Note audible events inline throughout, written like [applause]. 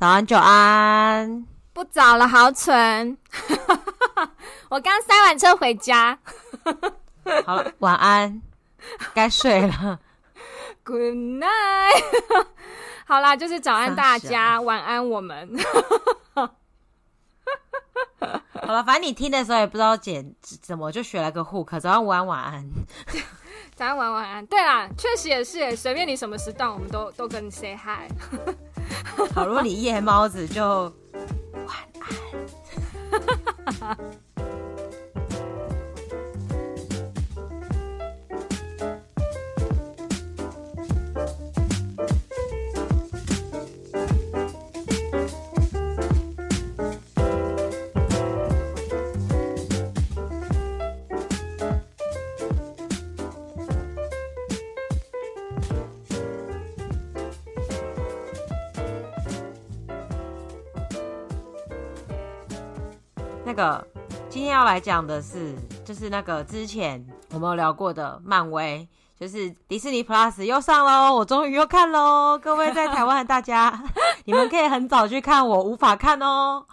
早安，久安。不早了，好蠢。[laughs] 我刚塞完车回家。好了，晚安，该睡了。[laughs] Good night。[laughs] 好啦，就是早安大家，晚安我们。好了，反正你听的时候也不知道剪怎么，就学了个 hook。早安，午安，晚安。早安，晚安，晚安。对啦，确实也是，随便你什么时段，我们都都跟你 say hi。好，如果你夜猫子就晚安。那个今天要来讲的是，就是那个之前我们有聊过的漫威，就是迪士尼 Plus 又上喽，我终于又看喽！各位在台湾的大家，[laughs] 你们可以很早去看，我无法看哦。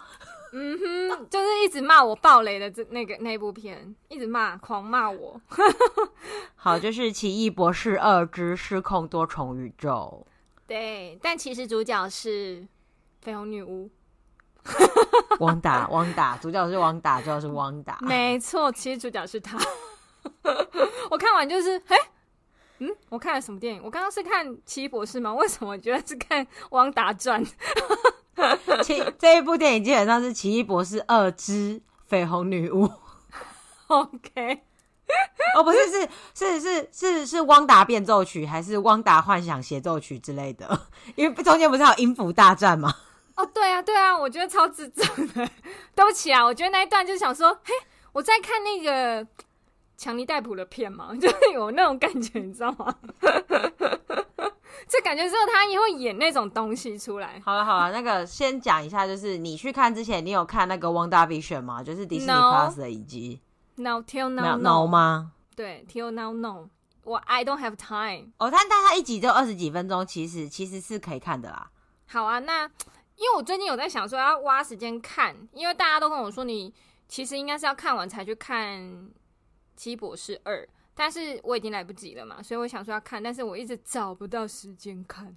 嗯哼，就是一直骂我暴雷的这那个那部片，一直骂，狂骂我。[laughs] 好，就是《奇异博士二之失控多重宇宙》。对，但其实主角是绯红女巫。[laughs] 汪达，汪达，主角是汪达，主角是汪达，没错，其实主角是他。[laughs] 我看完就是，哎，嗯，我看了什么电影？我刚刚是看《奇异博士》吗？为什么我觉得是看《汪达传》？[laughs] 奇这一部电影基本上是《奇异博士二之绯红女巫》。OK，哦，不是，是是是是是汪达变奏曲，还是汪达幻想协奏曲之类的？因为中间不是还有音符大战吗？哦，对啊，对啊，我觉得超智障的。对不起啊，我觉得那一段就是想说，嘿，我在看那个强尼戴普的片嘛，[laughs] 就是有那种感觉，你知道吗？[laughs] 这感觉之后他也会演那种东西出来。好了好了，那个先讲一下，就是你去看之前，你有看那个《WandaVision》吗？就是迪士尼 Plus 的影集。No, till now, no 吗？对，till now, no。我 I don't have time。哦，但但它一集就二十几分钟，其实其实是可以看的啦。好啊，那。因为我最近有在想说要挖时间看，因为大家都跟我说你其实应该是要看完才去看《奇异博士二》，但是我已经来不及了嘛，所以我想说要看，但是我一直找不到时间看。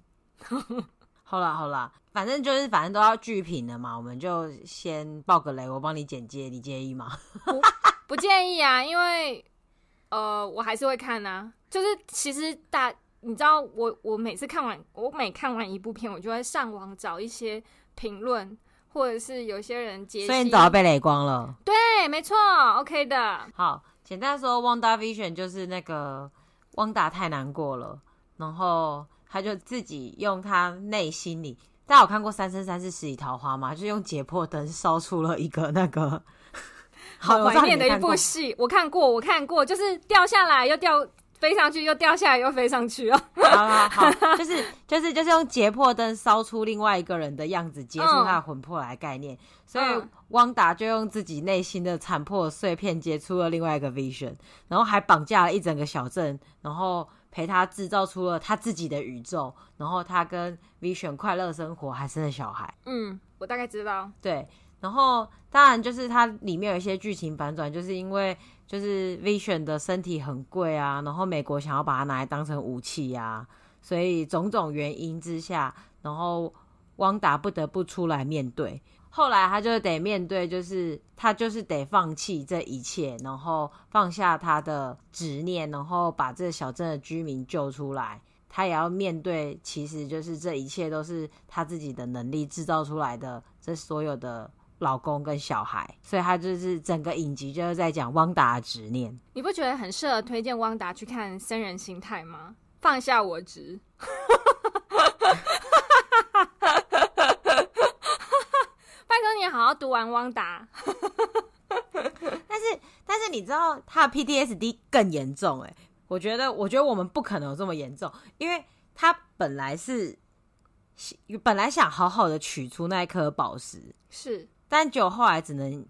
好啦好啦，反正就是反正都要剧评了嘛，我们就先爆个雷，我帮你剪接，你介意吗？不，不介意啊，因为呃我还是会看啊，就是其实大。你知道我我每次看完，我每看完一部片，我就会上网找一些评论，或者是有些人解析。所以你早就被雷光了。对，没错，OK 的。好，简单说，WandaVision 就是那个汪达太难过了，然后他就自己用他内心里，大家有看过《三生三世十里桃花》吗？就用解剖灯烧出了一个那个，[laughs] 好怀念的一部戏。我看过，我看过，就是掉下来又掉。飞上去又掉下来又飞上去哦，好好好，就是就是就是用解破灯烧出另外一个人的样子，接触他的魂魄来概念。嗯、所以汪达就用自己内心的残破碎片接触了另外一个 Vision，然后还绑架了一整个小镇，然后陪他制造出了他自己的宇宙，然后他跟 Vision 快乐生活，还生了小孩。嗯，我大概知道。对，然后当然就是它里面有一些剧情反转，就是因为。就是 Vision 的身体很贵啊，然后美国想要把它拿来当成武器、啊，所以种种原因之下，然后汪达不得不出来面对。后来他就得面对，就是他就是得放弃这一切，然后放下他的执念，然后把这小镇的居民救出来。他也要面对，其实就是这一切都是他自己的能力制造出来的，这所有的。老公跟小孩，所以他就是整个影集就是在讲汪达的执念。你不觉得很适合推荐汪达去看《生人心态》吗？放下我执，[laughs] 拜托你好好读完汪达。但是，但是你知道他的 PTSD 更严重哎、欸？我觉得，我觉得我们不可能有这么严重，因为他本来是本来想好好的取出那一颗宝石，是。但九后来只能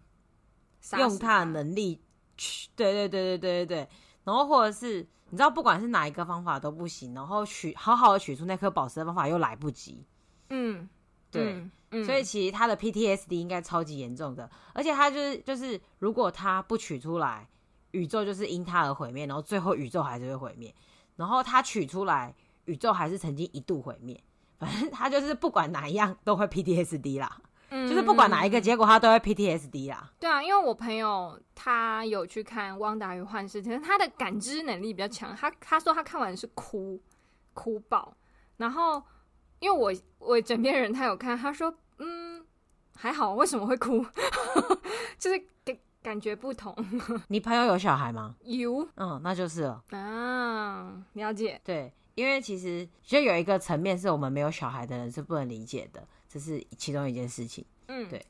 用他的能力去，对对对对对对。对，然后或者是你知道，不管是哪一个方法都不行，然后取好好的取出那颗宝石的方法又来不及，嗯，对，嗯嗯、所以其实他的 PTSD 应该超级严重的，而且他就是就是，如果他不取出来，宇宙就是因他而毁灭，然后最后宇宙还是会毁灭，然后他取出来，宇宙还是曾经一度毁灭，反正他就是不管哪一样都会 PTSD 啦。就是不管哪一个结果，他都会 PTSD 啦。对啊，因为我朋友他有去看《汪达与幻视》，其实他的感知能力比较强。他他说他看完是哭哭爆，然后因为我我枕边人他有看，他说嗯还好，为什么会哭？[laughs] 就是感感觉不同。你朋友有小孩吗？有，嗯，那就是了啊，了解。对，因为其实就有一个层面是我们没有小孩的人是不能理解的。这是其中一件事情，嗯，对，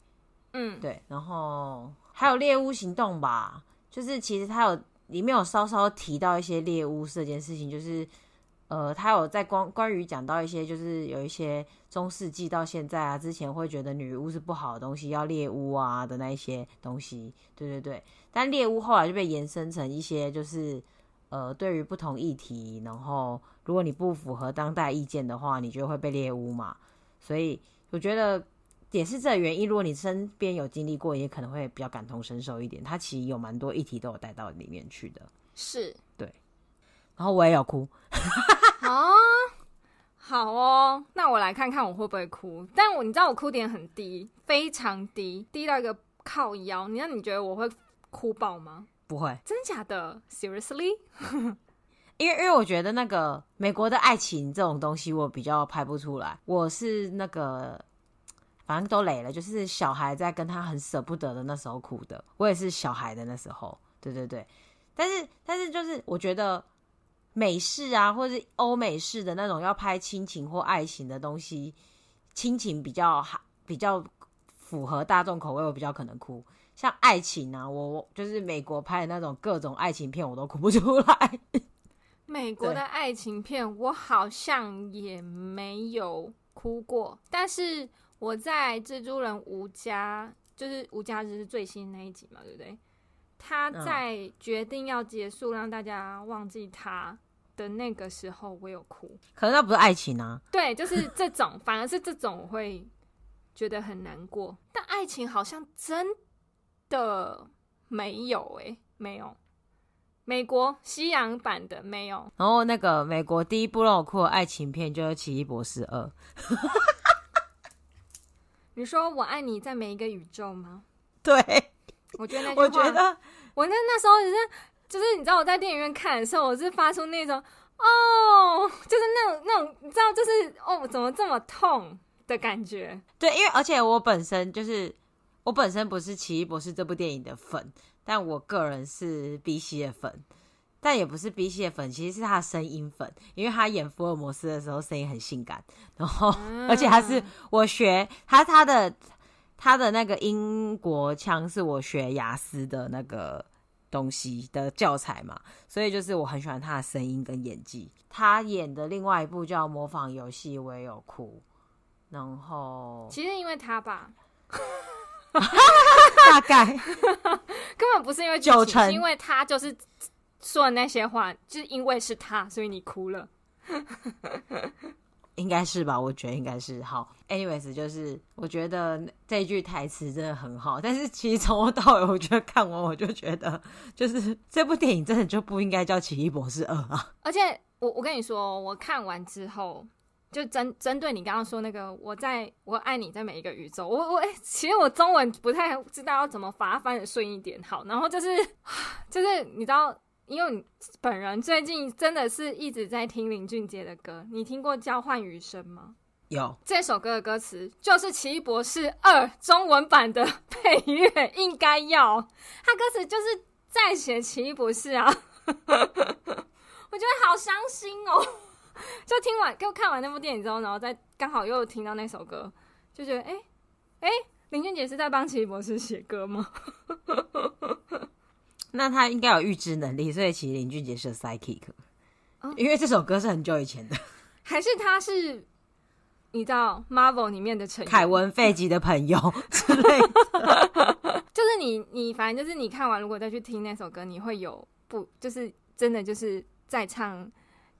嗯，对，然后还有猎巫行动吧，就是其实他有里面有稍稍提到一些猎巫这件事情，就是呃，他有在关关于讲到一些，就是有一些中世纪到现在啊，之前会觉得女巫是不好的东西，要猎巫啊的那一些东西，对对对，但猎巫后来就被延伸成一些，就是呃，对于不同议题，然后如果你不符合当代意见的话，你就会被猎巫嘛，所以。我觉得也是这个原因。如果你身边有经历过，也可能会比较感同身受一点。他其实有蛮多议题都有带到里面去的，是对。然后我也有哭，哦，好哦。那我来看看我会不会哭。但我你知道我哭点很低，非常低，低到一个靠腰。你那你觉得我会哭爆吗？不会，真假的？Seriously？[laughs] 因为因为我觉得那个美国的爱情这种东西我比较拍不出来，我是那个反正都累了，就是小孩在跟他很舍不得的那时候哭的，我也是小孩的那时候，对对对，但是但是就是我觉得美式啊，或是欧美式的那种要拍亲情或爱情的东西，亲情比较比较符合大众口味，我比较可能哭。像爱情啊，我就是美国拍的那种各种爱情片，我都哭不出来。[laughs] 美国的爱情片，我好像也没有哭过。但是我在《蜘蛛人无家》，就是无家日是最新那一集嘛，对不对？他在决定要结束，让大家忘记他的那个时候，我有哭。可是那不是爱情啊。对，就是这种，反而是这种我会觉得很难过。但爱情好像真的没有，欸，诶，没有。美国西洋版的没有，然后那个美国第一部让我哭的爱情片就是《奇异博士二》。[laughs] 你说我爱你在每一个宇宙吗？[laughs] 对，我觉得那 [laughs] 我觉得我那那时候就是就是你知道我在电影院看的时候，我是发出那种哦，就是那种那种你知道就是哦怎么这么痛的感觉。对，因为而且我本身就是我本身不是《奇异博士》这部电影的粉。但我个人是 B 系的粉，但也不是 B 系的粉，其实是他的声音粉，因为他演福尔摩斯的时候声音很性感，然后、嗯、[laughs] 而且他是我学他他的他的那个英国腔是我学雅思的那个东西的教材嘛，所以就是我很喜欢他的声音跟演技。他演的另外一部叫《模仿游戏》，我也有哭，然后其实因为他吧。[laughs] [laughs] 大概 [laughs] 根本不是因为九成，是因为他就是说的那些话，就是因为是他，所以你哭了，[laughs] 应该是吧？我觉得应该是。好，anyways，就是我觉得这句台词真的很好，但是其实从头到尾，我觉得看完我就觉得，就是这部电影真的就不应该叫《奇异博士二》啊！而且我我跟你说，我看完之后。就针针对你刚刚说那个，我在我爱你在每一个宇宙，我我其实我中文不太知道要怎么把它翻的顺一点。好，然后就是 [sighs] 就是你知道，因为你本人最近真的是一直在听林俊杰的歌，你听过《交换余生》吗？有这首歌的歌词就是《奇异博士二》中文版的配乐，应该要他歌词就是在写奇异博士啊，[laughs] 我觉得好伤心哦。[laughs] 就听完，就看完那部电影之后，然后再刚好又听到那首歌，就觉得，哎、欸，哎、欸，林俊杰是在帮奇异博士写歌吗？[laughs] 那他应该有预知能力，所以其实林俊杰是 psychic，、哦、因为这首歌是很久以前的，[laughs] 还是他是你知道 Marvel 里面的成员，凯文·费吉的朋友之类的，就是你，你反正就是你看完，如果再去听那首歌，你会有不，就是真的就是在唱。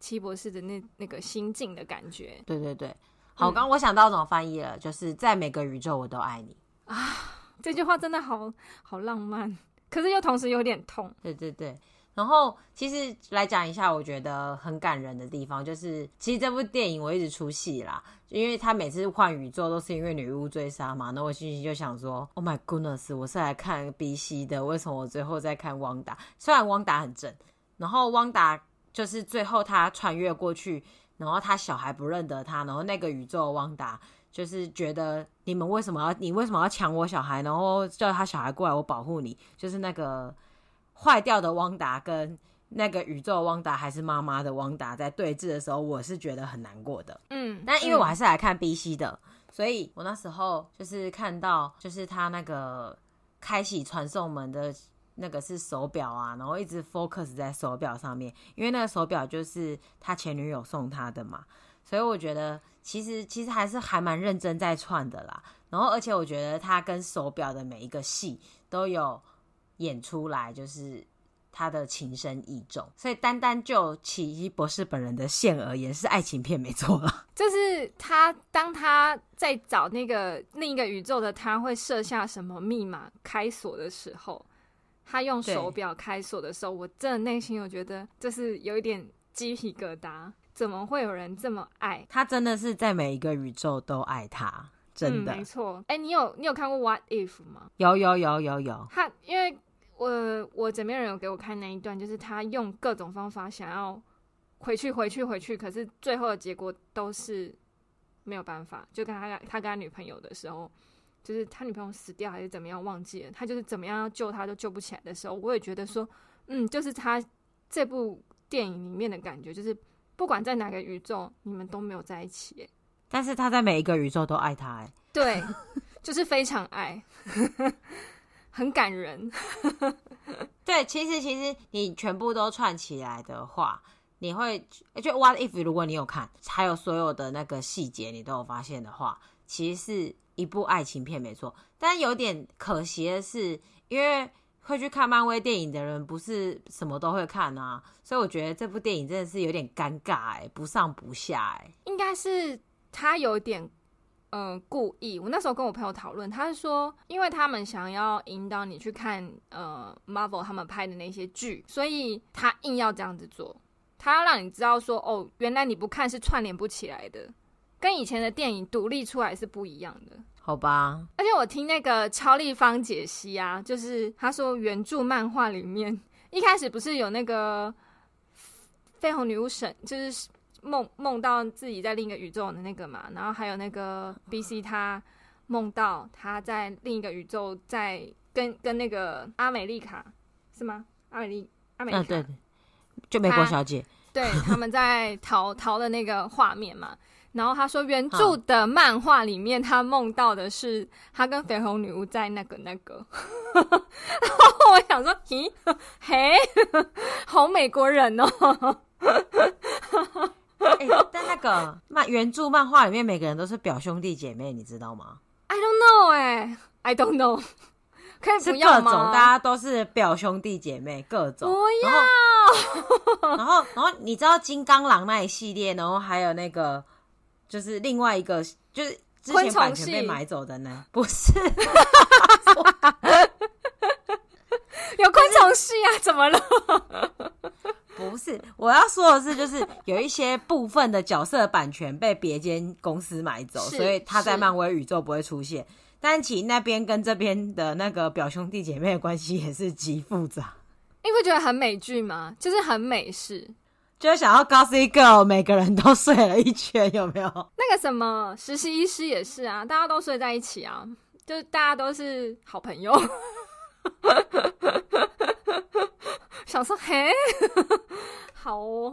奇博士的那那个心境的感觉，对对对，好，刚刚我想到怎么翻译了，就是在每个宇宙我都爱你啊。这句话真的好好浪漫，可是又同时有点痛。对对对。然后，其实来讲一下，我觉得很感人的地方，就是其实这部电影我一直出戏啦，因为他每次换宇宙都是因为女巫追杀嘛。那我心里就想说，Oh my goodness，我是来看 BC 的，为什么我最后在看汪达？虽然汪达很正，然后汪达就是最后他穿越过去，然后他小孩不认得他，然后那个宇宙汪达就是觉得你们为什么要你为什么要抢我小孩，然后叫他小孩过来我保护你，就是那个。坏掉的汪达跟那个宇宙汪达还是妈妈的汪达在对峙的时候，我是觉得很难过的。嗯，但因为我还是来看 BC 的，嗯、所以我那时候就是看到，就是他那个开启传送门的那个是手表啊，然后一直 focus 在手表上面，因为那个手表就是他前女友送他的嘛，所以我觉得其实其实还是还蛮认真在串的啦。然后而且我觉得他跟手表的每一个戏都有。演出来就是他的情深意重，所以单单就奇异博士本人的线而言，是爱情片没错了。[laughs] 就是他当他在找那个另一个宇宙的他会设下什么密码开锁的时候，他用手表开锁的时候，我真的内心有觉得就是有一点鸡皮疙瘩。怎么会有人这么爱他？真的是在每一个宇宙都爱他，真的、嗯、没错。哎、欸，你有你有看过《What If》吗？有有有有有。他因为。我我枕边人有给我看那一段，就是他用各种方法想要回去回去回去，可是最后的结果都是没有办法。就跟他他跟他女朋友的时候，就是他女朋友死掉还是怎么样忘记了，他就是怎么样要救他都救不起来的时候，我也觉得说，嗯，就是他这部电影里面的感觉，就是不管在哪个宇宙，你们都没有在一起，但是他在每一个宇宙都爱他，哎，对，[laughs] 就是非常爱。[laughs] 很感人，[laughs] 对，其实其实你全部都串起来的话，你会就 What if 如果你有看，还有所有的那个细节你都有发现的话，其实是一部爱情片没错。但有点可惜的是，因为会去看漫威电影的人不是什么都会看啊，所以我觉得这部电影真的是有点尴尬哎，不上不下哎，应该是他有点。嗯，故意。我那时候跟我朋友讨论，他是说，因为他们想要引导你去看呃 Marvel 他们拍的那些剧，所以他硬要这样子做，他要让你知道说，哦，原来你不看是串联不起来的，跟以前的电影独立出来是不一样的，好吧？而且我听那个超立方解析啊，就是他说原著漫画里面 [laughs] 一开始不是有那个绯红女巫神，就是。梦梦到自己在另一个宇宙的那个嘛，然后还有那个 BC，他梦到他在另一个宇宙在跟跟那个阿美丽卡是吗？阿美丽阿美丽对，就美国小姐，他 [laughs] 对，他们在逃逃的那个画面嘛。然后他说原著的漫画里面，他梦到的是他跟绯红女巫在那个那个。[laughs] 然后我想说，咦，嘿，好美国人哦。欸、但那个漫原著漫画里面每个人都是表兄弟姐妹，你知道吗？I don't know，哎、欸、，I don't know，可以不要吗？是各种，大家都是表兄弟姐妹，各种。不要。然后，然后，然后你知道金刚狼那一系列，然后还有那个，就是另外一个，就是之前版权被买走的呢？不是，[laughs] 有昆虫戏啊？怎么了？[laughs] 不是，我要说的是，就是有一些部分的角色版权被别间公司买走，所以他在漫威宇宙不会出现。但其实那边跟这边的那个表兄弟姐妹的关系也是极复杂。你不觉得很美剧吗？就是很美式，就是想要 Gossip Girl，每个人都睡了一圈，有没有？那个什么实习医师也是啊，大家都睡在一起啊，就是大家都是好朋友。[laughs] 想说嘿，[laughs] 好哦，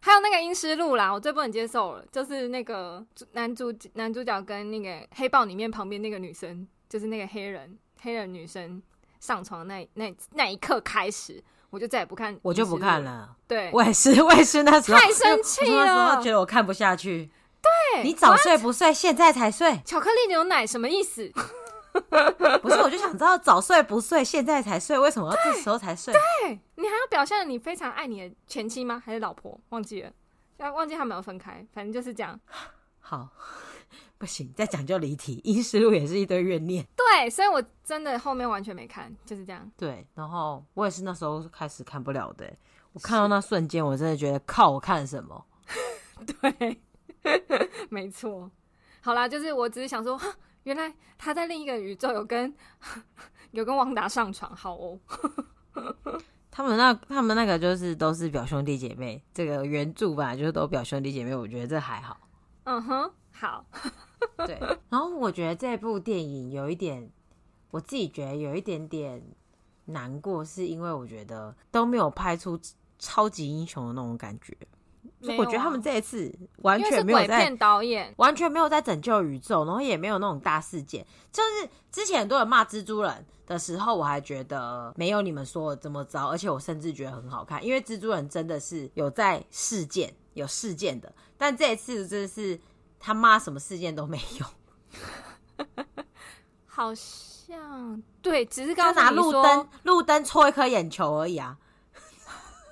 还有那个《阴尸路》啦，我最不能接受了，就是那个男主男主角跟那个黑豹里面旁边那个女生，就是那个黑人黑人女生上床那那那一刻开始，我就再也不看，我就不看了。对，我也是，我也是那时候太生气了，觉得我看不下去。对，你早睡不睡，现在才睡，巧克力牛奶什么意思？[laughs] 不是，我就想知道早睡不睡，现在才睡，为什么要这时候才睡？对，对，你还要表现你非常爱你的前妻吗？还是老婆？忘记了，要忘记他们有分开，反正就是这样。好，不行，再讲就离题。阴尸路也是一堆怨念。对，所以我真的后面完全没看，就是这样。对，然后我也是那时候开始看不了的。我看到那瞬间，我真的觉得靠，我看什么？[laughs] 对，[laughs] 没错。好啦，就是我只是想说，原来他在另一个宇宙有跟 [laughs] 有跟汪达上床，好哦。他们那他们那个就是都是表兄弟姐妹，这个原著吧，就是都表兄弟姐妹，我觉得这还好。嗯哼，好。[laughs] 对，然后我觉得这部电影有一点，我自己觉得有一点点难过，是因为我觉得都没有拍出超级英雄的那种感觉。啊、我觉得他们这一次完全没有在导演，完全没有在拯救宇宙，然后也没有那种大事件。就是之前很多人骂蜘蛛人的时候，我还觉得没有你们说的这么糟，而且我甚至觉得很好看，因为蜘蛛人真的是有在事件有事件的。但这一次真的是他妈什么事件都没有，[laughs] 好像对，只是刚刚拿路灯路灯戳一颗眼球而已啊。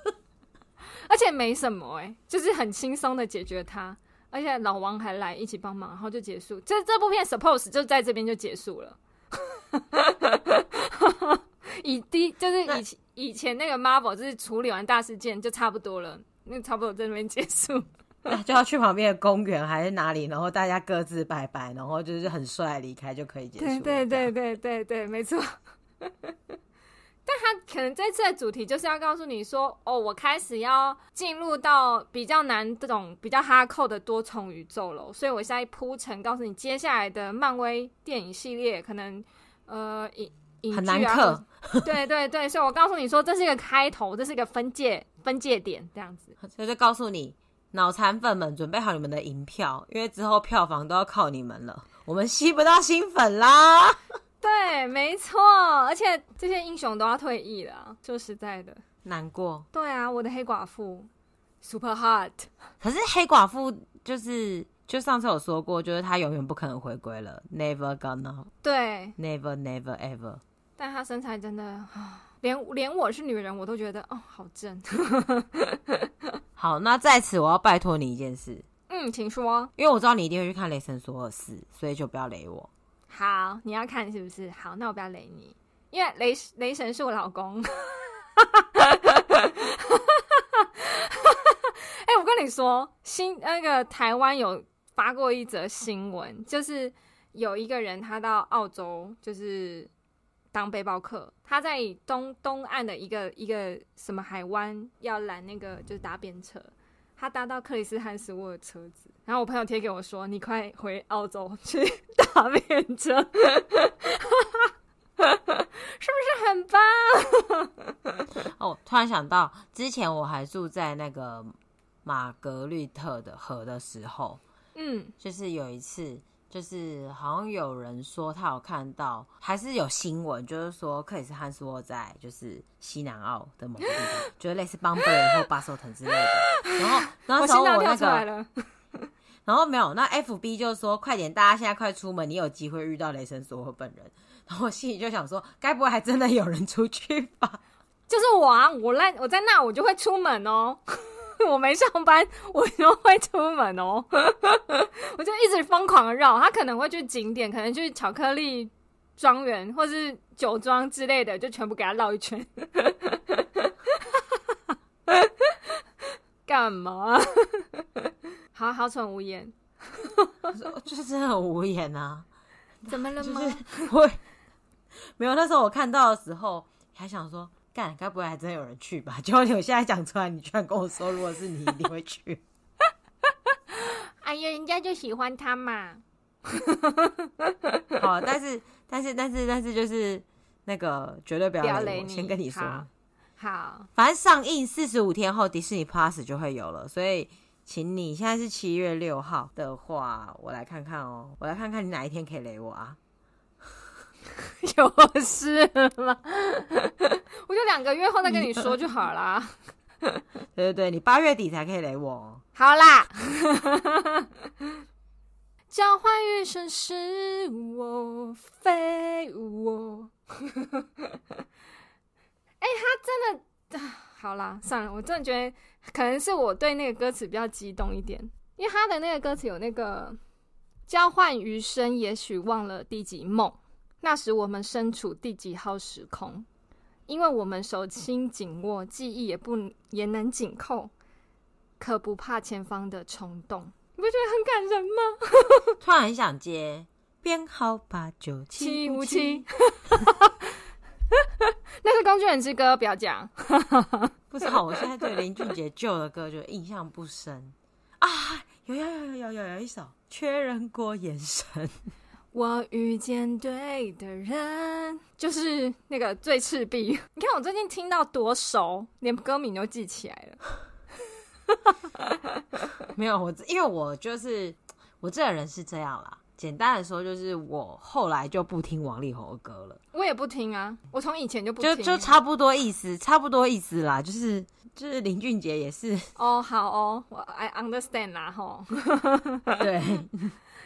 [laughs] 而且没什么哎、欸，就是很轻松的解决他，而且老王还来一起帮忙，然后就结束。这这部片 suppose 就在这边就结束了。[laughs] 以第就是以前以前那个 Marvel 就是处理完大事件就差不多了，那差不多在那边结束，[laughs] 就要去旁边的公园还是哪里，然后大家各自拜拜，然后就是很帅离开就可以结束。对对对对对对，没错。[laughs] 但他可能这次的主题就是要告诉你说，哦，我开始要进入到比较难这种比较哈扣的多重宇宙了，所以我现在铺陈告诉你，接下来的漫威电影系列可能呃影影剧啊，[laughs] 对对对，所以我告诉你说，这是一个开头，这是一个分界分界点，这样子，所以就告诉你脑残粉们准备好你们的银票，因为之后票房都要靠你们了，我们吸不到新粉啦。[laughs] 对，没错，而且这些英雄都要退役了，说实在的，难过。对啊，我的黑寡妇，super hot。可是黑寡妇就是，就上次有说过，就是她永远不可能回归了，never gonna。对，never never ever。但她身材真的，连连我是女人，我都觉得哦，好正。[laughs] 好，那在此我要拜托你一件事。嗯，请说。因为我知道你一定会去看《雷神索尔四》，所以就不要雷我。好，你要看是不是？好，那我不要雷你，因为雷雷神是我老公。[laughs] 哎、欸，我跟你说，新那个台湾有发过一则新闻，就是有一个人他到澳洲，就是当背包客，他在东东岸的一个一个什么海湾要拦那个就是搭便车。他搭到克里斯汉斯沃的车子，然后我朋友贴给我说：“你快回澳洲去 [laughs] 搭便车，是不是很棒？” [laughs] 哦，突然想到，之前我还住在那个玛格丽特的河的时候，嗯，就是有一次。就是好像有人说他有看到，还是有新闻，就是说克里斯汉斯沃在就是西南澳的某个地方，就是类似邦贝尔或巴索腾之类的。然后那时候我那个，然后没有，那 FB 就说快点，大家现在快出门，你有机会遇到雷神索尔本人。然后我心里就想说，该不会还真的有人出去吧？[laughs] 就是我啊，我来我在那，我就会出门哦。我没上班，我就会出门哦，[laughs] 我就一直疯狂的绕。他可能会去景点，可能去巧克力庄园或是酒庄之类的，就全部给他绕一圈。[laughs] 干嘛？[laughs] 好好蠢无言，就是真的很无言啊！怎么了吗？就是会没有，那时候我看到的时候，还想说。干，该不会还真有人去吧？结果你现在讲出来，你居然跟我说，如果是你，一定会去。[laughs] 哎呀，人家就喜欢他嘛。[laughs] 好，但是，但是，但是，但是，就是那个绝对不要雷先跟你说。好，好反正上映四十五天后，迪士尼 Plus 就会有了。所以，请你现在是七月六号的话，我来看看哦，我来看看你哪一天可以雷我啊。[laughs] 有事吗？[laughs] 我就两个月后再跟你说就好啦。对对对，你八月底才可以雷我。好啦，[laughs] 交换余生是我非我。哎、欸，他真的好啦，算了，我真的觉得可能是我对那个歌词比较激动一点，因为他的那个歌词有那个交换余生，也许忘了第几梦。那时我们身处第几号时空？因为我们手心紧握，记忆也不也能紧扣，可不怕前方的虫洞。你不觉得很感人吗？[laughs] 突然很想接编号八九七五七，[laughs] 那是《工具人之歌》，不要讲。不知道，我现在对林俊杰旧的歌就印象不深啊。有有有有有有有一首确认过眼神。我遇见对的人，就是那个最赤壁。[laughs] 你看我最近听到多熟，连歌名都记起来了。[laughs] 没有我，因为我就是我这个人是这样啦。简单的说，就是我后来就不听王力宏的歌了。我也不听啊，我从以前就不听，就就差不多意思，差不多意思啦。就是就是林俊杰也是哦，好哦，我 I understand 啦，吼。[laughs] 对。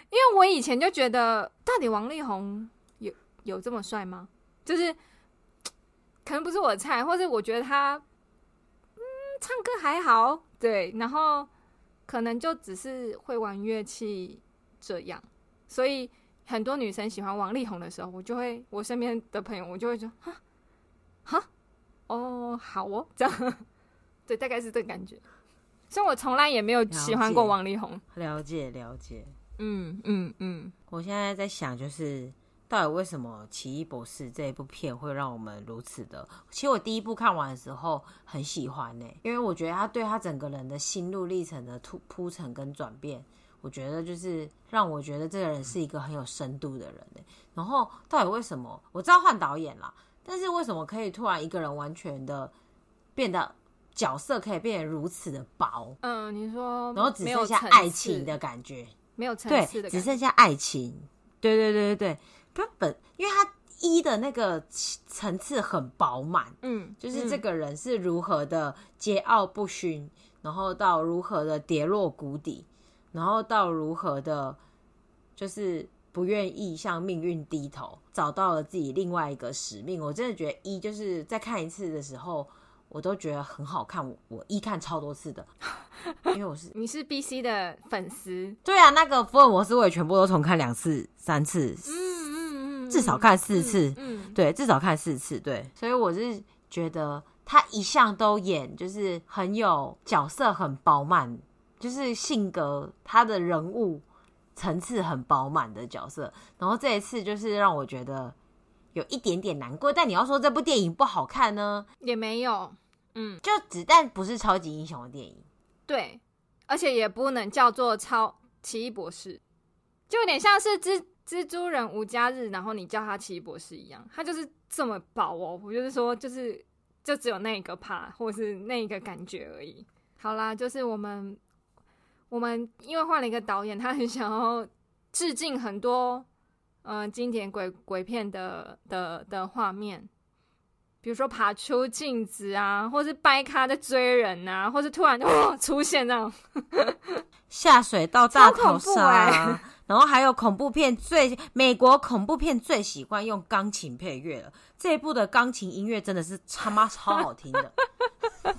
因为我以前就觉得，到底王力宏有有这么帅吗？就是可能不是我的菜，或者我觉得他嗯唱歌还好，对，然后可能就只是会玩乐器这样，所以很多女生喜欢王力宏的时候，我就会我身边的朋友，我就会说哈哈哦好哦这样，[laughs] 对，大概是这个感觉。所以我从来也没有喜欢过王力宏，了解了解。嗯嗯嗯，我现在在想，就是到底为什么《奇异博士》这一部片会让我们如此的？其实我第一部看完的时候很喜欢呢、欸，因为我觉得他对他整个人的心路历程的铺铺陈跟转变，我觉得就是让我觉得这个人是一个很有深度的人呢、欸。然后到底为什么？我知道换导演啦，但是为什么可以突然一个人完全的变得角色可以变得如此的薄？嗯，你说，然后只剩下爱情的感觉。没有层次的，对，只剩下爱情。对对对对对，根本因为他一的那个层次很饱满，嗯，就是这个人是如何的桀骜不驯，然后到如何的跌落谷底，然后到如何的，就是不愿意向命运低头，找到了自己另外一个使命。我真的觉得一就是在看一次的时候。我都觉得很好看，我我一看超多次的，[laughs] 因为我是你是 BC 的粉丝，对啊，那个福尔摩斯我也全部都重看两次、三次，嗯嗯嗯，至少看四次，嗯，嗯。对，至少看四次，对，所以我是觉得他一向都演就是很有角色很饱满，就是性格他的人物层次很饱满的角色，然后这一次就是让我觉得。有一点点难过，但你要说这部电影不好看呢，也没有，嗯，就子弹不是超级英雄的电影，对，而且也不能叫做超奇异博士，就有点像是蜘蜘蛛人无家日，然后你叫他奇异博士一样，他就是这么薄哦，我就是说，就是就只有那一个怕，或是那一个感觉而已。好啦，就是我们我们因为换了一个导演，他很想要致敬很多。嗯、呃，经典鬼鬼片的的的画面，比如说爬出镜子啊，或是掰咖在追人啊，或是突然哦出现那种 [laughs] 下水道大逃杀，欸、[laughs] 然后还有恐怖片最美国恐怖片最喜欢用钢琴配乐了，这一部的钢琴音乐真的是他妈超好听的，[laughs]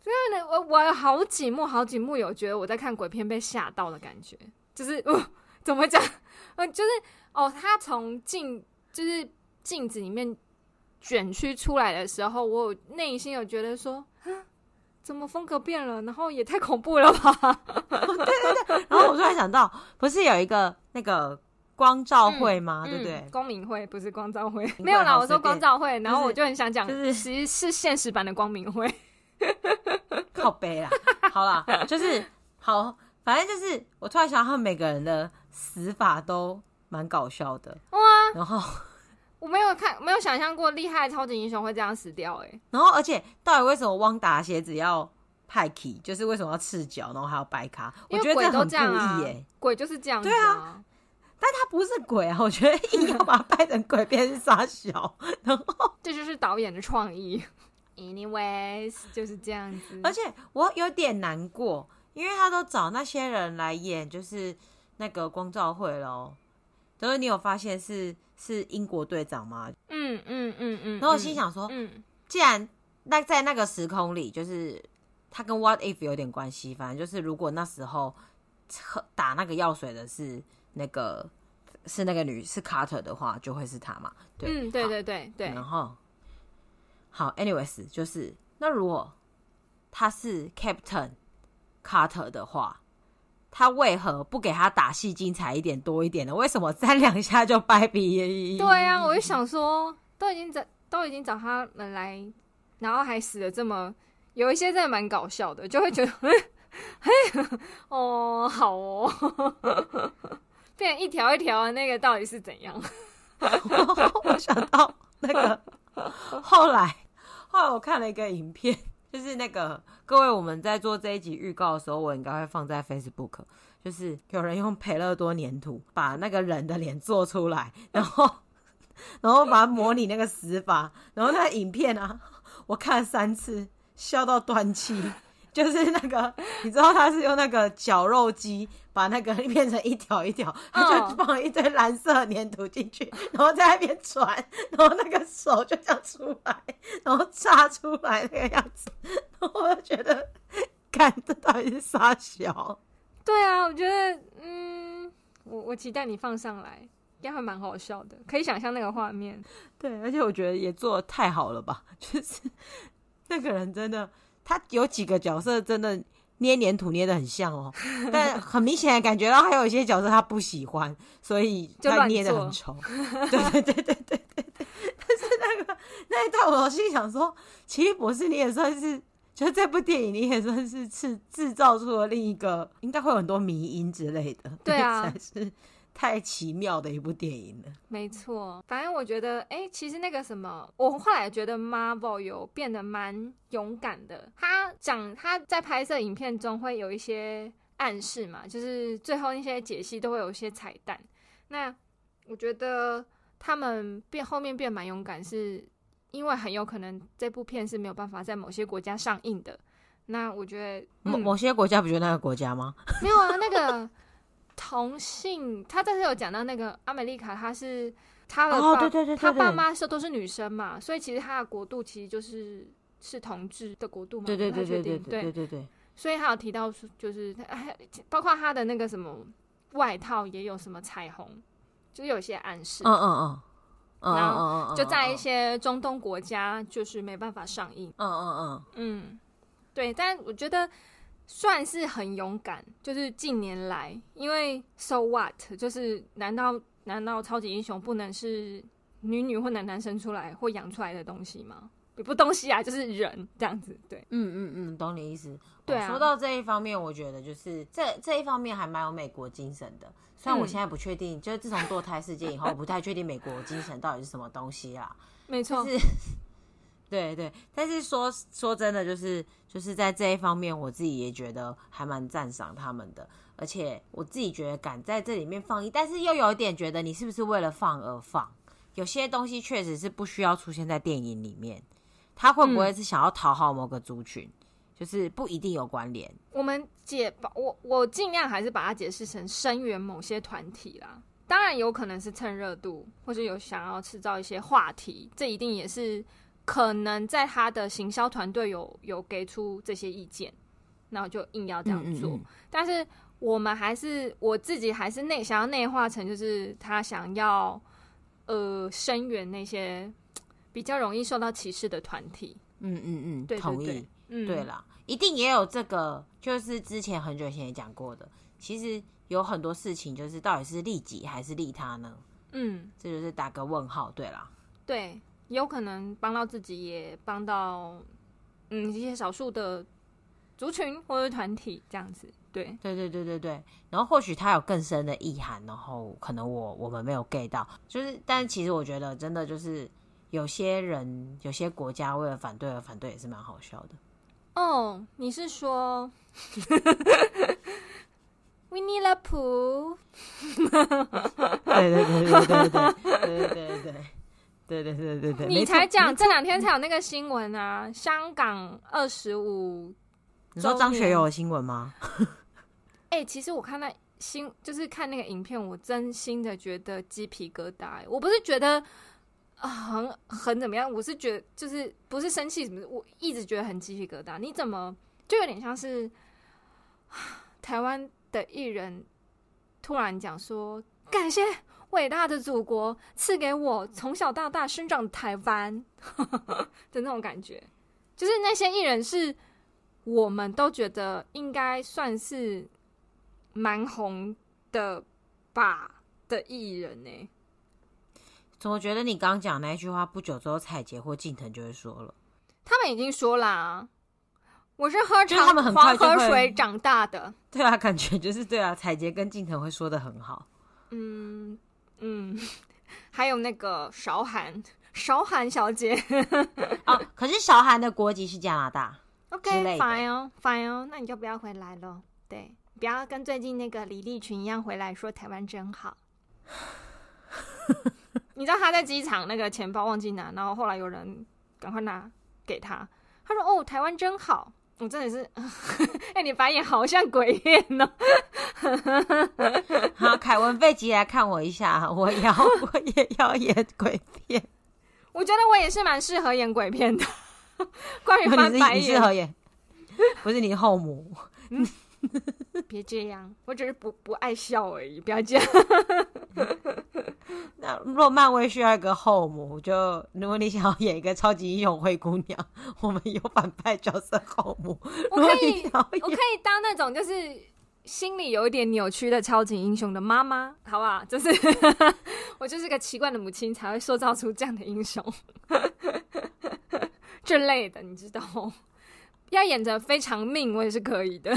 真的，我我有好几幕好几幕有觉得我在看鬼片被吓到的感觉，就是哦怎么讲？[laughs] 呃，就是哦，他从镜就是镜子里面卷曲出来的时候，我内心有觉得说，啊，怎么风格变了？然后也太恐怖了吧？[laughs] 对对对。然后我突然想到，不是有一个那个光照会吗？嗯、对不对，对？光明会不是光照会，[laughs] 没有啦，我说光照会。然后我就很想讲，就是其实是现实版的光明会，靠背啦。好啦，就是好，反正就是我突然想到，他们每个人的。死法都蛮搞笑的哇！然后 [laughs] 我没有看，没有想象过厉害的超级英雄会这样死掉哎。然后，而且到底为什么汪达鞋子要派 k 就是为什么要赤脚，然后还要白卡？我觉得这很故意耶。鬼就是这样，对啊。但他不是鬼啊，我觉得硬要把他拍成鬼，变成傻小。[laughs] 然后这就是导演的创意。[laughs] Anyways，就是这样子。而且我有点难过，因为他都找那些人来演，就是。那个光照会咯，所以你有发现是是英国队长吗？嗯嗯嗯嗯。然后我心想说，嗯，既然那在那个时空里，就是他跟 What If 有点关系，反正就是如果那时候打那个药水的是那个是那个女是 Carter 的话，就会是他嘛？对，嗯，对对对对。然后好，anyways，就是那如果他是 Captain Carter 的话，他为何不给他打戏精彩一点多一点呢？为什么 [laughs] 三两下就掰鼻？对啊，我就想说，都已经找都已经找他们来，然后还死的这么有一些真的蛮搞笑的，就会觉得。[laughs] 嘿，哦，好哦，[laughs] 变一条一条的那个到底是怎样？我想到那个后来，后来我看了一个影片，就是那个各位我们在做这一集预告的时候，我应该会放在 Facebook，就是有人用培乐多粘土把那个人的脸做出来，然后 [laughs] 然后把它模拟那个死法，然后那影片啊，我看了三次，笑到断气。就是那个，[laughs] 你知道他是用那个绞肉机把那个变成一条一条，他就放了一堆蓝色粘土进去，然后在那边转，然后那个手就这样出来，然后炸出来那个样子，[laughs] 然后我就觉得，看这到底是啥小？对啊，我觉得，嗯，我我期待你放上来，应该会蛮好笑的，可以想象那个画面。对，而且我觉得也做得太好了吧，[laughs] 就是那个人真的。他有几个角色真的捏黏土捏的很像哦，[laughs] 但很明显的感觉到还有一些角色他不喜欢，所以他捏得很丑。[laughs] 对对对对对对对。但是那个那一段我心里想说，奇异博士你也算是，就这部电影你也算是制制造出了另一个，应该会有很多迷因之类的。对啊。[laughs] 太奇妙的一部电影了，没错。反正我觉得，哎、欸，其实那个什么，我后来觉得 Marvel 有变得蛮勇敢的。他讲他在拍摄影片中会有一些暗示嘛，就是最后那些解析都会有一些彩蛋。那我觉得他们变后面变蛮勇敢，是因为很有可能这部片是没有办法在某些国家上映的。那我觉得，嗯、某某些国家不就那个国家吗？[laughs] 没有啊，那个。同性，他这次有讲到那个阿美丽卡，他是他的爸，哦、对对对对对，他爸妈是都是女生嘛，所以其实他的国度其实就是是同志的国度嘛，对对对对对对对对。对对，所以他有提到就是包括他的那个什么外套也有什么彩虹，就是有一些暗示，嗯嗯嗯，然后就在一些中东国家就是没办法上映，嗯嗯嗯。嗯，对，但我觉得。算是很勇敢，就是近年来，因为 So what？就是难道难道超级英雄不能是女女或男男生出来或养出来的东西吗？也不东西啊，就是人这样子。对，嗯嗯嗯，懂你意思。对啊，说到这一方面，我觉得就是这这一方面还蛮有美国精神的。虽然我现在不确定，嗯、就是自从堕胎事件以后，我不太确定美国精神到底是什么东西啊。没错。就是对对，但是说说真的，就是就是在这一方面，我自己也觉得还蛮赞赏他们的。而且我自己觉得敢在这里面放一，但是又有一点觉得你是不是为了放而放？有些东西确实是不需要出现在电影里面，他会不会是想要讨好某个族群？嗯、就是不一定有关联。我们解把我我尽量还是把它解释成声援某些团体啦。当然有可能是蹭热度，或者有想要制造一些话题，这一定也是。可能在他的行销团队有有给出这些意见，那我就硬要这样做。嗯嗯嗯，但是我们还是我自己还是内想要内化成，就是他想要呃声援那些比较容易受到歧视的团体。嗯嗯嗯，对，同意。嗯，对啦，一定也有这个，就是之前很久以前也讲过的。其实有很多事情，就是到底是利己还是利他呢？嗯，这就是打个问号。对啦，对。有可能帮到自己，也帮到嗯一些少数的族群或者团体这样子，对对对对对对。然后或许他有更深的意涵，然后可能我我们没有 get 到，就是但其实我觉得真的就是有些人有些国家为了反对而反对也是蛮好笑的。哦，你是说 Winnie the Pooh？对对对对对对对对对。对对对对对对，你才讲这两天才有那个新闻啊！香港二十五，你说张学友的新闻吗？[laughs] 哎、欸，其实我看那新，就是看那个影片，我真心的觉得鸡皮疙瘩、欸。我不是觉得啊很很怎么样，我是觉得就是不是生气什么，我一直觉得很鸡皮疙瘩。你怎么就有点像是 [sighs] 台湾的艺人突然讲说：“感谢伟大的祖国赐给我从小到大生长的台湾 [laughs] 的那种感觉。”就是那些艺人是我们都觉得应该算是蛮红的吧的艺人呢、欸。怎么觉得你刚讲那一句话不久之后，彩洁或近藤就会说了？他们已经说啦、啊，我是喝茶黄河水长大的。对啊，感觉就是对啊，彩洁跟近藤会说的很好。嗯嗯，[laughs] 还有那个韶涵，韶涵小姐啊，[laughs] 可是韶涵的国籍是加拿大。OK，fine 哦，fine 哦，那你就不要回来了。对，不要跟最近那个李立群一样回来说台湾真好。[laughs] 你知道他在机场那个钱包忘记拿，然后后来有人赶快拿给他。他说：“哦，台湾真好。”我真的是，哎、欸，你白眼好像鬼片哦。[laughs] 好，凯文贝吉来看我一下，我要我也要演鬼片。我觉得我也是蛮适合演鬼片的。[laughs] 关于翻白眼，你适合演，不是你后母。嗯 [laughs] 别这样，我只是不不爱笑而已，不要这样。[laughs] 那如果漫威需要一个后母，就如果你想要演一个超级英雄灰姑娘，我们有反派角色后母。我可以，我可以当那种就是心里有一点扭曲的超级英雄的妈妈，好不好？[laughs] 就是我就是个奇怪的母亲，才会塑造出这样的英雄，这类的，你知道？要演着非常命，我也是可以的。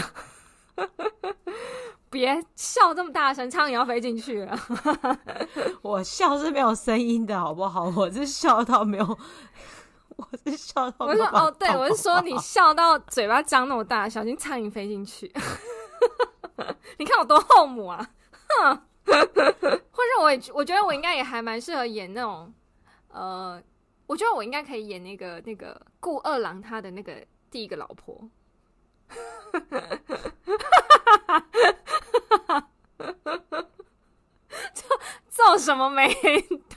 [laughs] 别笑这么大声，苍蝇要飞进去了。[laughs] 我笑是没有声音的，好不好？[laughs] 我是笑到没有，我是笑到。我说哦，对，我是说你笑到嘴巴张那么大，小心苍蝇飞进去。你看我多后母啊！哼，或者我也我觉得我应该也还蛮适合演那种，呃，我觉得我应该可以演那个那个顾二郎他的那个第一个老婆。做 [laughs] 做什么没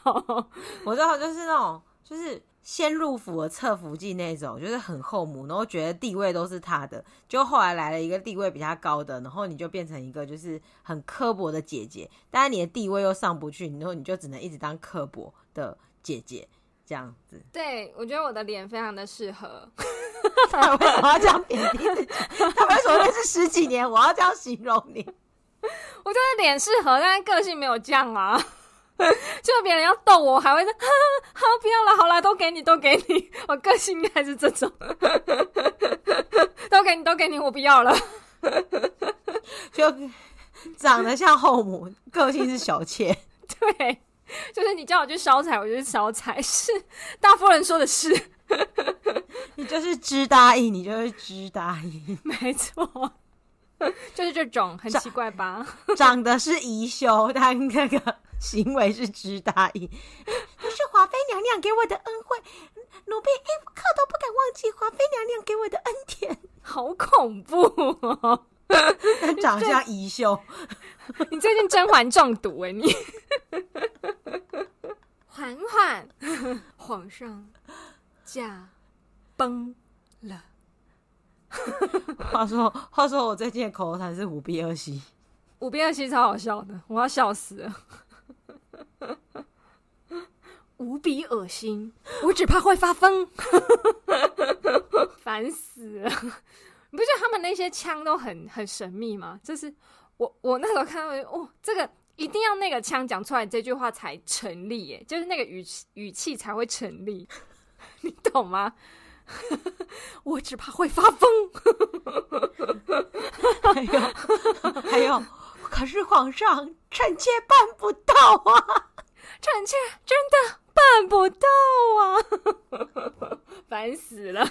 懂？我知道，就是那种，就是先入府的侧福晋那种，就是很后母，然后觉得地位都是他的，就后来来了一个地位比他高的，然后你就变成一个就是很刻薄的姐姐，但是你的地位又上不去，然后你就只能一直当刻薄的姐姐这样子。[laughs] 对，我觉得我的脸非常的适合。他为什么要这样贬低自己？他为什么认识十几年？我要这样形容你？[laughs] 我觉得脸适合，但是个性没有降啊。[laughs] 就别人要逗我，还会说：“好，不要了，好了，都给你，都给你。”我个性应该是这种，都给你，都给你，我不要了。就长得像后母，个性是小妾。对，就是你叫我去烧柴，我就去烧柴。[laughs] 是大夫人说的是。[laughs] 你就是知答应，你就是知答应，[laughs] 没错，就是这种很奇怪吧？长，长得是宜修，但那个行为是知答应。这是华妃娘娘给我的恩惠，奴婢一刻都不敢忘记华妃娘娘给我的恩典。好恐怖哦！[laughs] 长得像宜修，[laughs] 你最近甄嬛中毒哎、欸？你 [laughs] 嬛嬛，皇上。驾崩了。话说，话说，我最近的口头禅是五 B 二 C，五 B 二 C 超好笑的，我要笑死了，无比恶心，我只怕会发疯，烦死了！你不觉得他们那些枪都很很神秘吗？就是我我那时候看到，哦，这个一定要那个枪讲出来这句话才成立，耶，就是那个语气语气才会成立。[laughs] 你懂吗？[laughs] 我只怕会发疯。还有，还有，可是皇上，臣妾办不到啊！[laughs] 臣妾真的办不到啊！烦死了。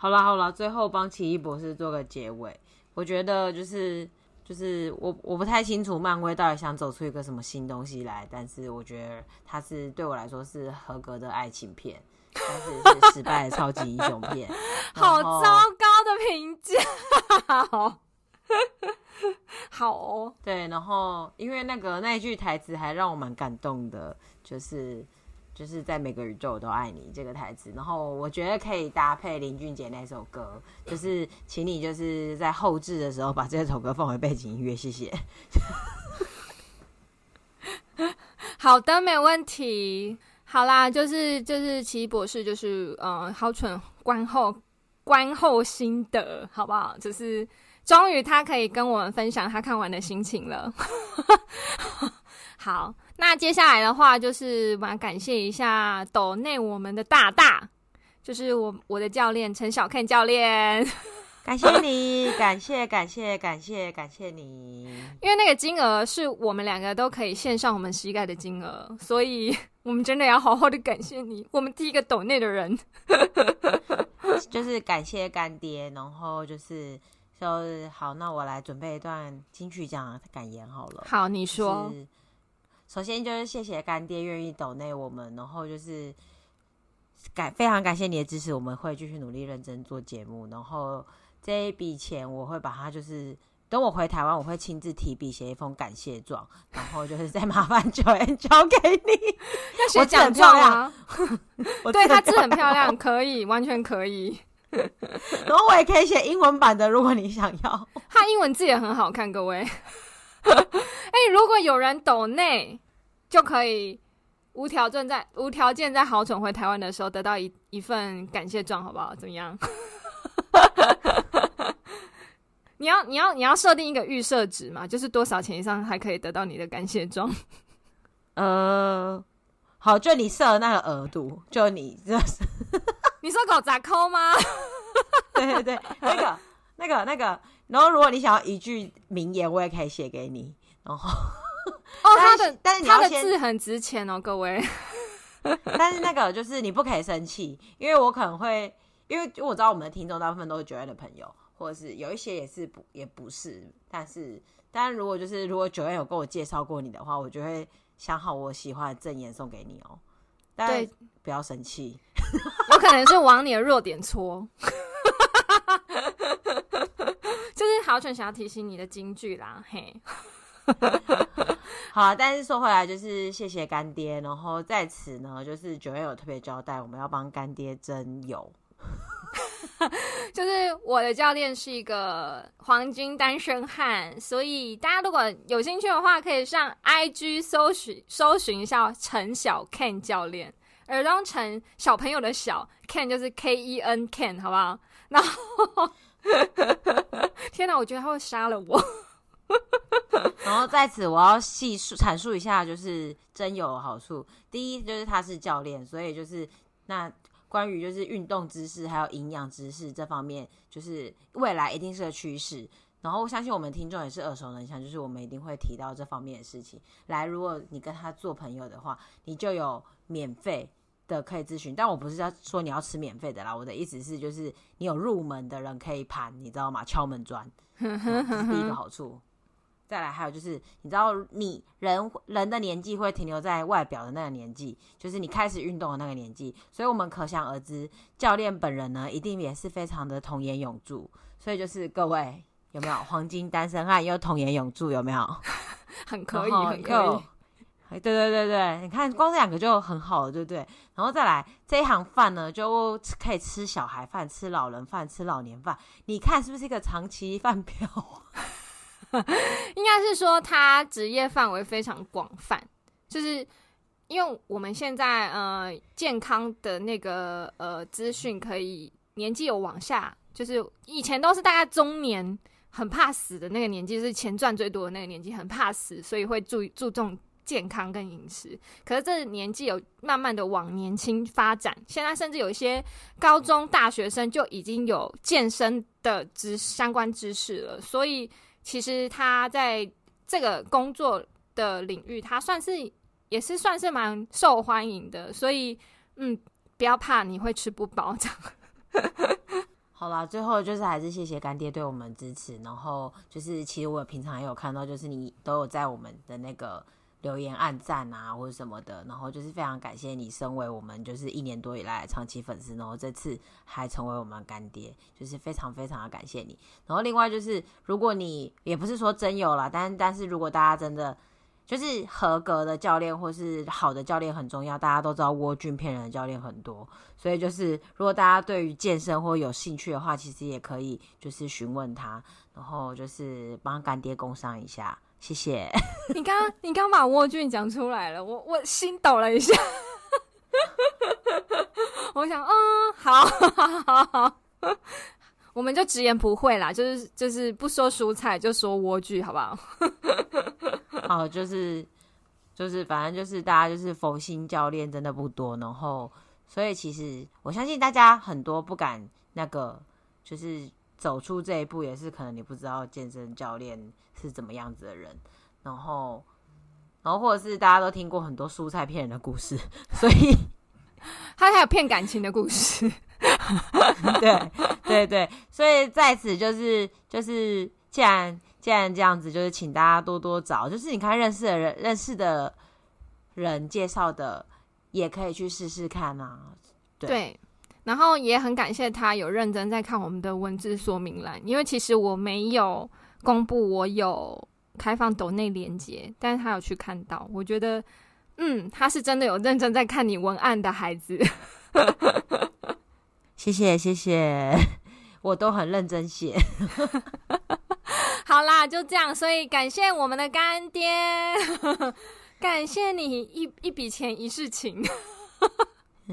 好了好了，最后帮奇异博士做个结尾。我觉得就是就是我我不太清楚漫威到底想走出一个什么新东西来，但是我觉得它是对我来说是合格的爱情片。但是是失败的超级英雄片，[laughs] 好糟糕的评价。好，[laughs] 好哦。对，然后因为那个那一句台词还让我蛮感动的，就是就是在每个宇宙我都爱你这个台词，然后我觉得可以搭配林俊杰那首歌，就是请你就是在后置的时候把这首歌放为背景音乐，谢谢。好的，没问题。好啦，就是就是奇异博士，就是嗯，好蠢观后观后心得，好不好？就是终于他可以跟我们分享他看完的心情了。[laughs] 好，那接下来的话就是我们感谢一下抖内我们的大大，就是我我的教练陈小 Ken 教练。[laughs] 感谢你，感谢感谢感谢感谢你，因为那个金额是我们两个都可以献上我们膝盖的金额，所以我们真的要好好的感谢你，我们第一个抖内的人，[laughs] 就是感谢干爹，然后就是就是好，那我来准备一段金曲奖感言好了。好，你说。首先就是谢谢干爹愿意抖内我们，然后就是感非常感谢你的支持，我们会继续努力认真做节目，然后。这一笔钱我会把它，就是等我回台湾，我会亲自提笔写一封感谢状，然后就是再麻烦 Joanne 交给你。要写奖状啊？对，他字很漂亮，可以，完全可以。[laughs] 然后我也可以写英文版的，如果你想要。他英文字也很好看，各位。[laughs] 哎、欸，如果有人抖内，就可以无条件在无条件在好蠢回台湾的时候得到一一份感谢状，好不好？怎么样？[laughs] 你要你要你要设定一个预设值嘛？就是多少钱以上还可以得到你的感谢状？[laughs] 呃，好，就你设的那个额度，就你这是你说搞砸抠吗？对对对，那个那个那个，然后如果你想要一句名言，我也可以写给你。然后哦，他的但是他的字很值钱哦，各位。[laughs] 但是那个就是你不可以生气，因为我可能会。因为我知道我们的听众大部分都是 Joanne 的朋友，或者是有一些也是不也不是，但是当然如果就是如果 Joanne 有跟我介绍过你的话，我就会想好我喜欢的赠言送给你哦。[laughs] 但，不要生气，我可能是往你的弱点戳，就 [laughs] 是好蠢想要提醒你的金句啦，嘿。[laughs] 好，但是说回来就是谢谢干爹，然后在此呢，就是 Joanne 有特别交代，我们要帮干爹增油。[laughs] 就是我的教练是一个黄金单身汉，所以大家如果有兴趣的话，可以上 IG 搜寻搜寻一下陈小 Ken 教练，耳东陈小朋友的小 Ken 就是 K E N Ken，好不好？然后 [laughs] 天哪，我觉得他会杀了我。[laughs] 然后在此我要细述阐述一下，就是真有好处。第一就是他是教练，所以就是那。关于就是运动知识还有营养知识这方面，就是未来一定是个趋势。然后我相信我们听众也是耳熟能详，就是我们一定会提到这方面的事情。来，如果你跟他做朋友的话，你就有免费的可以咨询。但我不是要说你要吃免费的啦，我的意思是就是你有入门的人可以盘，你知道吗？敲门砖，[laughs] 这是第一个好处。再来，还有就是，你知道，你人人的年纪会停留在外表的那个年纪，就是你开始运动的那个年纪。所以，我们可想而知，教练本人呢，一定也是非常的童颜永驻。所以，就是各位有没有黄金单身汉又童颜永驻？有没有？[laughs] 很可以，很可以。对对对对，你看，光这两个就很好了，对不对？然后再来这一行饭呢，就可以吃小孩饭、吃老人饭、吃老年饭。你看是不是一个长期饭票？[laughs] 应该是说，他职业范围非常广泛，就是因为我们现在呃健康的那个呃资讯可以年纪有往下，就是以前都是大概中年很怕死的那个年纪，就是钱赚最多的那个年纪，很怕死，所以会注注重健康跟饮食。可是这年纪有慢慢的往年轻发展，现在甚至有一些高中大学生就已经有健身的知相关知识了，所以。其实他在这个工作的领域，他算是也是算是蛮受欢迎的，所以嗯，不要怕你会吃不饱这样。[laughs] 好啦，最后就是还是谢谢干爹对我们支持，然后就是其实我平常也有看到，就是你都有在我们的那个。留言、按赞啊，或者什么的，然后就是非常感谢你，身为我们就是一年多以来长期粉丝，然后这次还成为我们干爹，就是非常非常的感谢你。然后另外就是，如果你也不是说真有啦，但但是如果大家真的就是合格的教练或是好的教练很重要。大家都知道沃俊骗人的教练很多，所以就是如果大家对于健身或有兴趣的话，其实也可以就是询问他，然后就是帮干爹工商一下。谢谢。[laughs] 你刚刚你刚把沃俊讲出来了，我我心抖了一下。[laughs] 我想，嗯，好，[laughs] 好，好，好，我们就直言不讳啦，就是就是不说蔬菜，就说莴苣，好不好？好，就是就是，反正就是大家就是佛心教练真的不多，然后所以其实我相信大家很多不敢那个，就是走出这一步，也是可能你不知道健身教练是怎么样子的人，然后然后或者是大家都听过很多蔬菜骗人的故事，所以。[laughs] 他还有骗感情的故事，[laughs] 对对对，所以在此就是就是，既然既然这样子，就是请大家多多找，就是你看认识的人认识的人介绍的，也可以去试试看啊。对，对，然后也很感谢他有认真在看我们的文字说明栏，因为其实我没有公布我有开放抖内连接，但是他有去看到，我觉得。嗯，他是真的有认真在看你文案的孩子。谢 [laughs] 谢谢谢，[laughs] 我都很认真写。[laughs] 好啦，就这样，所以感谢我们的干爹，感谢你一一笔钱一世情。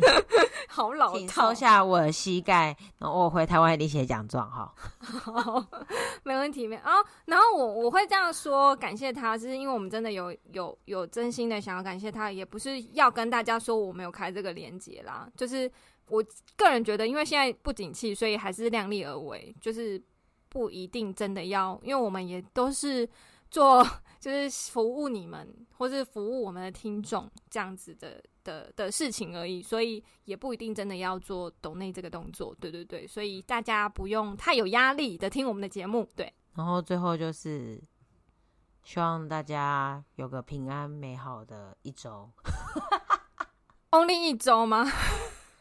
[laughs] 好老套，请抽下我的膝盖，然后我回台湾一定写奖状哈。好，[laughs] 没问题，没啊。然后我我会这样说，感谢他，就是因为我们真的有有有真心的想要感谢他，也不是要跟大家说我没有开这个连接啦。就是我个人觉得，因为现在不景气，所以还是量力而为，就是不一定真的要，因为我们也都是做就是服务你们，或是服务我们的听众这样子的。的的事情而已，所以也不一定真的要做抖内这个动作，对对对，所以大家不用太有压力的听我们的节目，对。然后最后就是希望大家有个平安美好的一周，[laughs] Only 一周吗？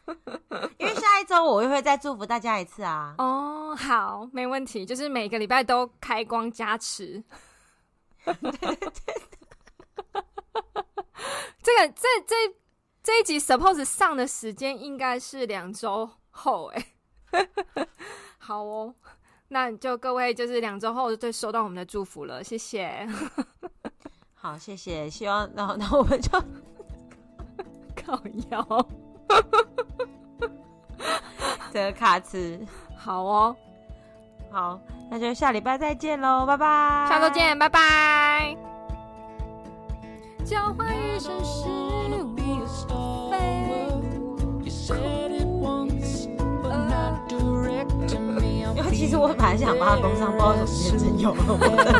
[laughs] 因为下一周我又会再祝福大家一次啊。哦，好，没问题，就是每个礼拜都开光加持。[laughs] 这个这这。这一集 suppose 上的时间应该是两周后，哎，[laughs] 好哦，那就各位就是两周后就收到我们的祝福了，谢谢。[laughs] 好，谢谢，希望那那我们就靠腰，这个卡词好哦，好，那就下礼拜再见喽，拜拜，下周见，拜拜。交换一生是。[laughs] [laughs] 因为其实我本来想帮他工商包什么变成有了，我要